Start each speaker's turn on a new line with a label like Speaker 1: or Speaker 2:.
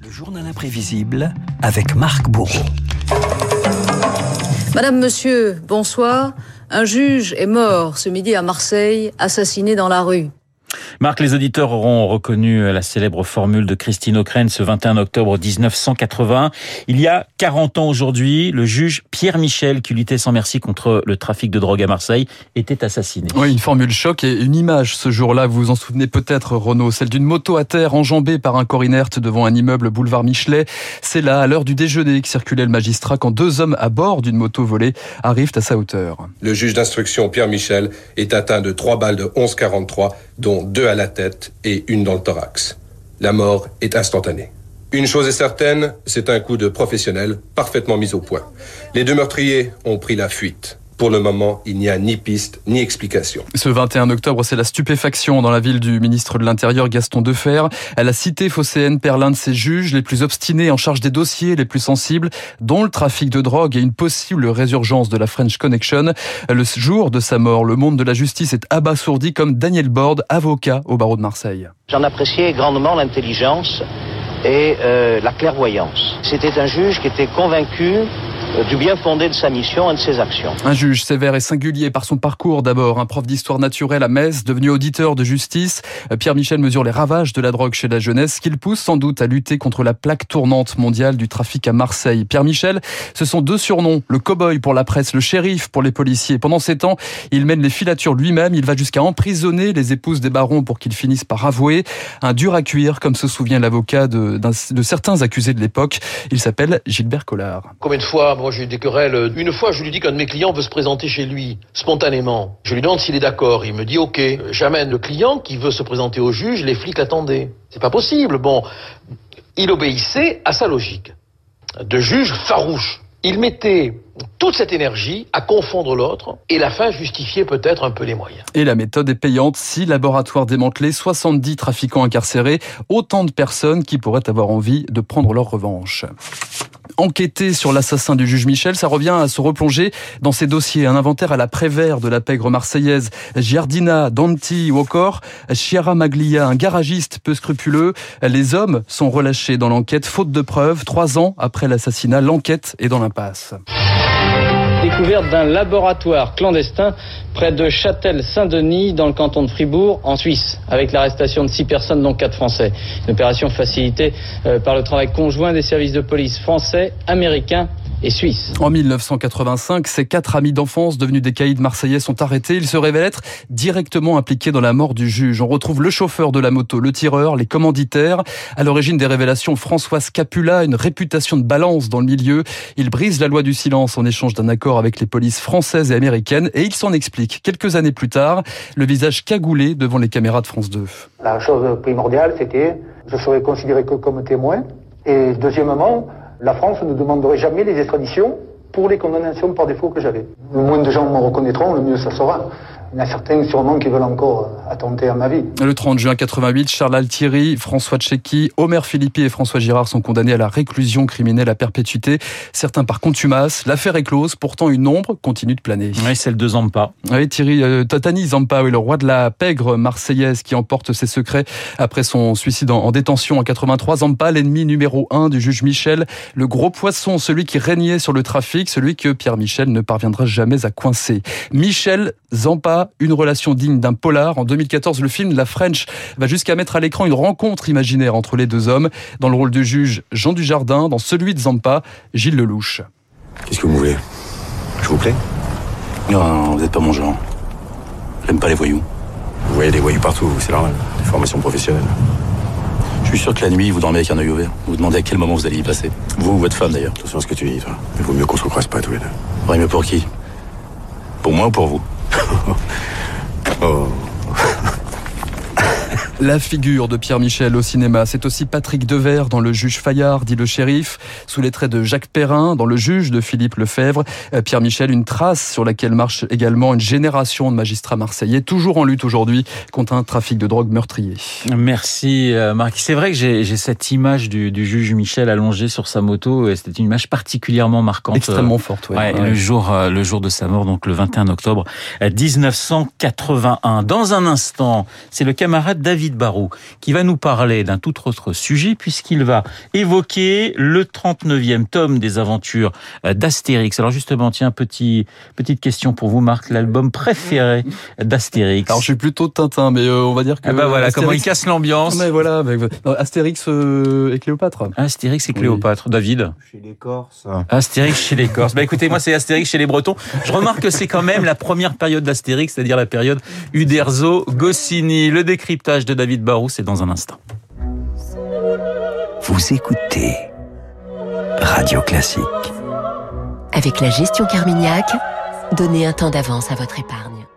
Speaker 1: Le journal imprévisible avec Marc Bourreau.
Speaker 2: Madame, monsieur, bonsoir. Un juge est mort ce midi à Marseille, assassiné dans la rue.
Speaker 3: Marc, les auditeurs auront reconnu la célèbre formule de Christine O'Krent ce 21 octobre 1981. Il y a 40 ans aujourd'hui, le juge Pierre Michel, qui luttait sans merci contre le trafic de drogue à Marseille, était assassiné.
Speaker 4: Oui, une formule choc et une image ce jour-là, vous vous en souvenez peut-être Renaud, celle d'une moto à terre enjambée par un corps inerte devant un immeuble boulevard Michelet. C'est là, à l'heure du déjeuner, que circulait le magistrat quand deux hommes à bord d'une moto volée arrivent à sa hauteur.
Speaker 5: Le juge d'instruction Pierre Michel est atteint de trois balles de 11,43 dont deux à la tête et une dans le thorax. La mort est instantanée. Une chose est certaine, c'est un coup de professionnel parfaitement mis au point. Les deux meurtriers ont pris la fuite. Pour le moment, il n'y a ni piste ni explication.
Speaker 4: Ce 21 octobre, c'est la stupéfaction dans la ville du ministre de l'Intérieur Gaston Defer. À la cité phocéenne perd l'un de ses juges les plus obstinés en charge des dossiers les plus sensibles, dont le trafic de drogue et une possible résurgence de la French Connection. Le jour de sa mort, le monde de la justice est abasourdi comme Daniel Borde, avocat au barreau de Marseille.
Speaker 6: J'en appréciais grandement l'intelligence et euh, la clairvoyance. C'était un juge qui était convaincu du bien fondé de sa mission et de ses actions.
Speaker 4: Un juge sévère et singulier par son parcours d'abord, un prof d'histoire naturelle à Metz, devenu auditeur de justice. Euh, Pierre Michel mesure les ravages de la drogue chez la jeunesse, qu'il pousse sans doute à lutter contre la plaque tournante mondiale du trafic à Marseille. Pierre Michel, ce sont deux surnoms, le cow-boy pour la presse, le shérif pour les policiers. Pendant ces temps, il mène les filatures lui-même, il va jusqu'à emprisonner les épouses des barons pour qu'ils finissent par avouer. Un dur à cuire, comme se souvient l'avocat de, de certains accusés de l'époque. Il s'appelle Gilbert Collard.
Speaker 7: Combien de fois moi j'ai des querelles. Une fois, je lui dis qu'un de mes clients veut se présenter chez lui, spontanément. Je lui demande s'il est d'accord. Il me dit OK. J'amène le client qui veut se présenter au juge. Les flics l'attendaient. C'est pas possible. Bon, il obéissait à sa logique de juge farouche. Il mettait toute cette énergie à confondre l'autre et la fin justifiait peut-être un peu les moyens.
Speaker 4: Et la méthode est payante. Six laboratoires démantelés, 70 trafiquants incarcérés, autant de personnes qui pourraient avoir envie de prendre leur revanche enquêter sur l'assassin du juge Michel, ça revient à se replonger dans ces dossiers. Un inventaire à la Prévert de la pègre marseillaise, Giardina, Danti ou encore Chiara Maglia, un garagiste peu scrupuleux. Les hommes sont relâchés dans l'enquête faute de preuves. Trois ans après l'assassinat, l'enquête est dans l'impasse
Speaker 8: découverte d'un laboratoire clandestin près de Châtel-Saint-Denis dans le canton de Fribourg en Suisse, avec l'arrestation de six personnes dont quatre Français. Une opération facilitée euh, par le travail conjoint des services de police français, américains et suisse.
Speaker 4: En 1985, ces quatre amis d'enfance devenus des caïds marseillais sont arrêtés. Ils se révèlent être directement impliqués dans la mort du juge. On retrouve le chauffeur de la moto, le tireur, les commanditaires. À l'origine des révélations, François Scapula, une réputation de balance dans le milieu. Il brise la loi du silence en échange d'un accord avec les polices françaises et américaines et il s'en explique quelques années plus tard, le visage cagoulé devant les caméras de France 2.
Speaker 9: La chose primordiale, c'était je serais considéré que comme témoin. Et deuxièmement, la France ne demanderait jamais les extraditions pour les condamnations par défaut que j'avais. Le moins de gens me reconnaîtront, le mieux ça sera. Il y en a certains sûrement qui veulent encore attenter à ma vie.
Speaker 4: Le 30 juin 88, Charles Altieri, François Tchéky, Omer Philippi et François Girard sont condamnés à la réclusion criminelle à perpétuité. Certains par contumace. L'affaire est close. Pourtant, une ombre continue de planer.
Speaker 3: Oui, celle de Zampa.
Speaker 4: Oui, Thierry euh, Totani Zampa, oui, le roi de la pègre marseillaise qui emporte ses secrets après son suicide en, détention en 83. Zampa, l'ennemi numéro un du juge Michel. Le gros poisson, celui qui régnait sur le trafic, celui que Pierre Michel ne parviendra jamais à coincer. Michel Zampa une relation digne d'un polar. En 2014, le film La French va jusqu'à mettre à l'écran une rencontre imaginaire entre les deux hommes. Dans le rôle de juge, Jean Dujardin. Dans celui de Zampa, Gilles Lelouch.
Speaker 10: Qu'est-ce que vous voulez? Je vous plais?
Speaker 11: Non, vous n'êtes pas mon genre. J'aime pas les voyous.
Speaker 10: Vous voyez des voyous partout, c'est normal. Formation professionnelle.
Speaker 11: Je suis sûr que la nuit, vous dormez avec un œil ouvert. Vous vous demandez à quel moment vous allez y passer. Vous ou votre femme d'ailleurs.
Speaker 10: Attention à ce que tu dis, toi. Il vaut mieux qu'on se recroise pas tous les deux.
Speaker 11: Oui, mais pour qui? Pour moi ou pour vous?
Speaker 10: 어.
Speaker 4: La figure de Pierre Michel au cinéma, c'est aussi Patrick Devers dans Le Juge Fayard, dit le shérif, sous les traits de Jacques Perrin dans Le Juge de Philippe Lefebvre. Euh, Pierre Michel, une trace sur laquelle marche également une génération de magistrats marseillais, toujours en lutte aujourd'hui contre un trafic de drogue meurtrier.
Speaker 3: Merci euh, Marc. C'est vrai que j'ai cette image du, du, juge Michel allongé sur sa moto, c'était une image particulièrement marquante.
Speaker 4: Extrêmement forte,
Speaker 3: ouais, Le jour, euh, le jour de sa mort, donc le 21 octobre 1981. Dans un instant, c'est le camarade David David Barou, qui va nous parler d'un tout autre sujet, puisqu'il va évoquer le 39e tome des aventures euh, d'Astérix. Alors justement, tiens, petit, petite question pour vous, Marc, l'album préféré d'Astérix.
Speaker 4: Alors je suis plutôt Tintin, mais euh, on va dire que...
Speaker 3: Ah bah voilà,
Speaker 4: Astérix-
Speaker 3: comment il casse l'ambiance.
Speaker 4: Mais voilà, mais- non, Astérix euh, et Cléopâtre.
Speaker 3: Astérix et Cléopâtre. David
Speaker 12: Chez les Corses.
Speaker 3: Astérix chez les Corses. Bah écoutez, moi c'est Astérix chez les Bretons. Je remarque que c'est quand même la première période d'Astérix, c'est-à-dire la période Uderzo-Goscinny. Le décryptage de David Barou, c'est dans un instant.
Speaker 1: Vous écoutez Radio Classique.
Speaker 13: Avec la gestion Carmignac, donnez un temps d'avance à votre épargne.